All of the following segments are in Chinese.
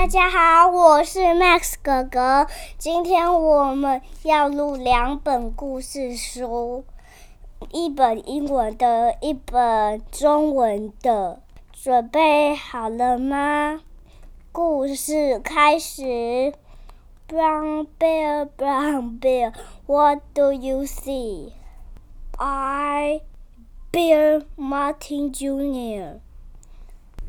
大家好，我是 Max 哥哥。今天我们要录两本故事书，一本英文的，一本中文的。准备好了吗？故事开始。Brown bear, brown bear, what do you see? I, Bear Martin Jr.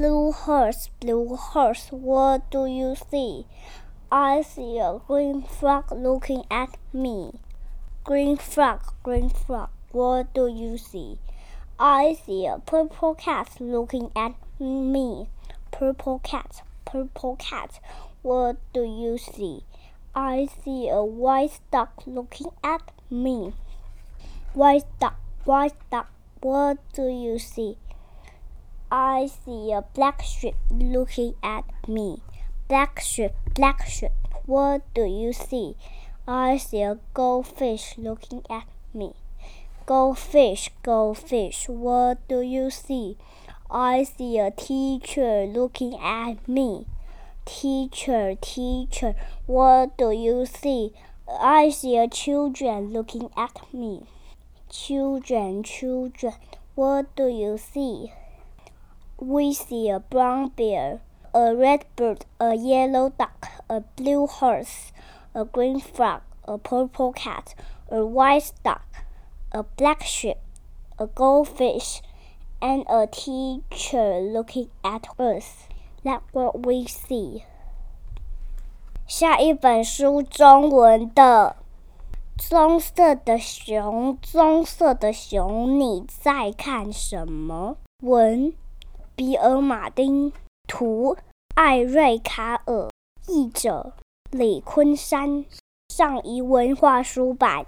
Blue horse, blue horse, what do you see? I see a green frog looking at me. Green frog, green frog, what do you see? I see a purple cat looking at me. Purple cat, purple cat, what do you see? I see a white duck looking at me. White duck, white duck, what do you see? I see a black sheep looking at me. Black sheep, black sheep, what do you see? I see a goldfish looking at me. Goldfish, goldfish, what do you see? I see a teacher looking at me. Teacher, teacher, what do you see? I see a children looking at me. Children, children, what do you see? We see a brown bear, a red bird, a yellow duck, a blue horse, a green frog, a purple cat, a white duck, a black sheep, a goldfish, and a teacher looking at us. That's what we see. 下一本书中文的，棕色的熊，棕色的熊，你在看什么？文。 比尔·马丁，图，艾瑞卡尔，译者李昆山，上谊文化出版。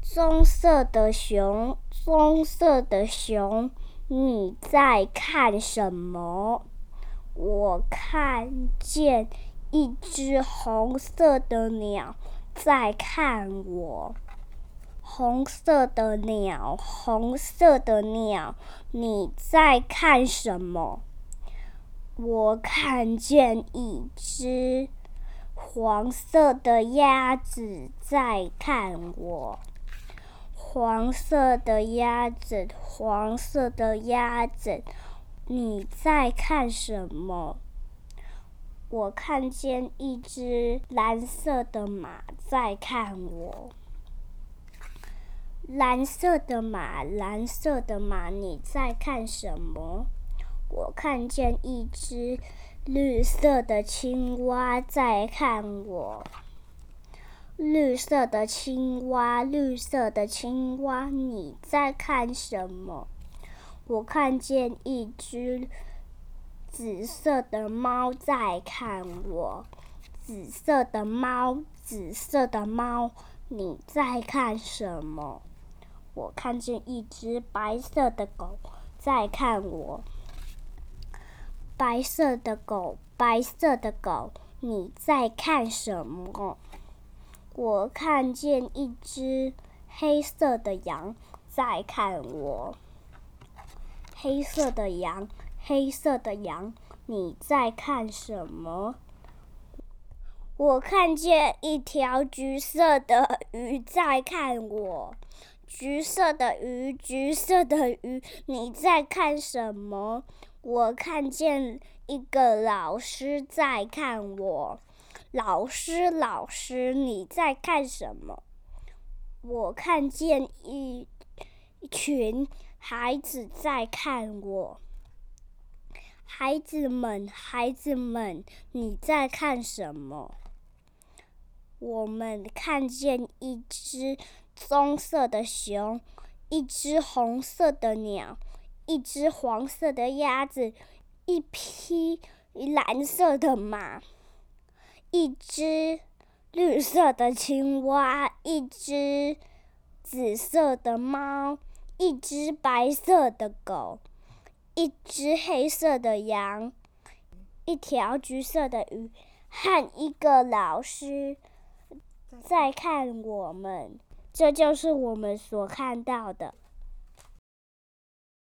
棕色的熊，棕色的熊，你在看什么？我看见一只红色的鸟在看我。红色的鸟，红色的鸟，你在看什么？我看见一只黄色的鸭子在看我。黄色的鸭子，黄色的鸭子，你在看什么？我看见一只蓝色的马在看我。蓝色的马，蓝色的马，你在看什么？我看见一只绿色的青蛙在看我。绿色的青蛙，绿色的青蛙，你在看什么？我看见一只紫色的猫在看我。紫色的猫，紫色的猫，你在看什么？我看见一只白色的狗在看我。白色的狗，白色的狗，你在看什么？我看见一只黑色的羊在看我。黑色的羊，黑色的羊，你在看什么？我看见一条橘色的鱼在看我。橘色的鱼，橘色的鱼，你在看什么？我看见一个老师在看我。老师，老师，你在看什么？我看见一群孩子在看我。孩子们，孩子们，你在看什么？我们看见一只。棕色的熊，一只红色的鸟，一只黄色的鸭子，一匹蓝色的马，一只绿色的青蛙，一只紫色的猫，一只白色的狗，一只黑色的羊，一条橘色的鱼，和一个老师在看我们。这就是我们所看到的。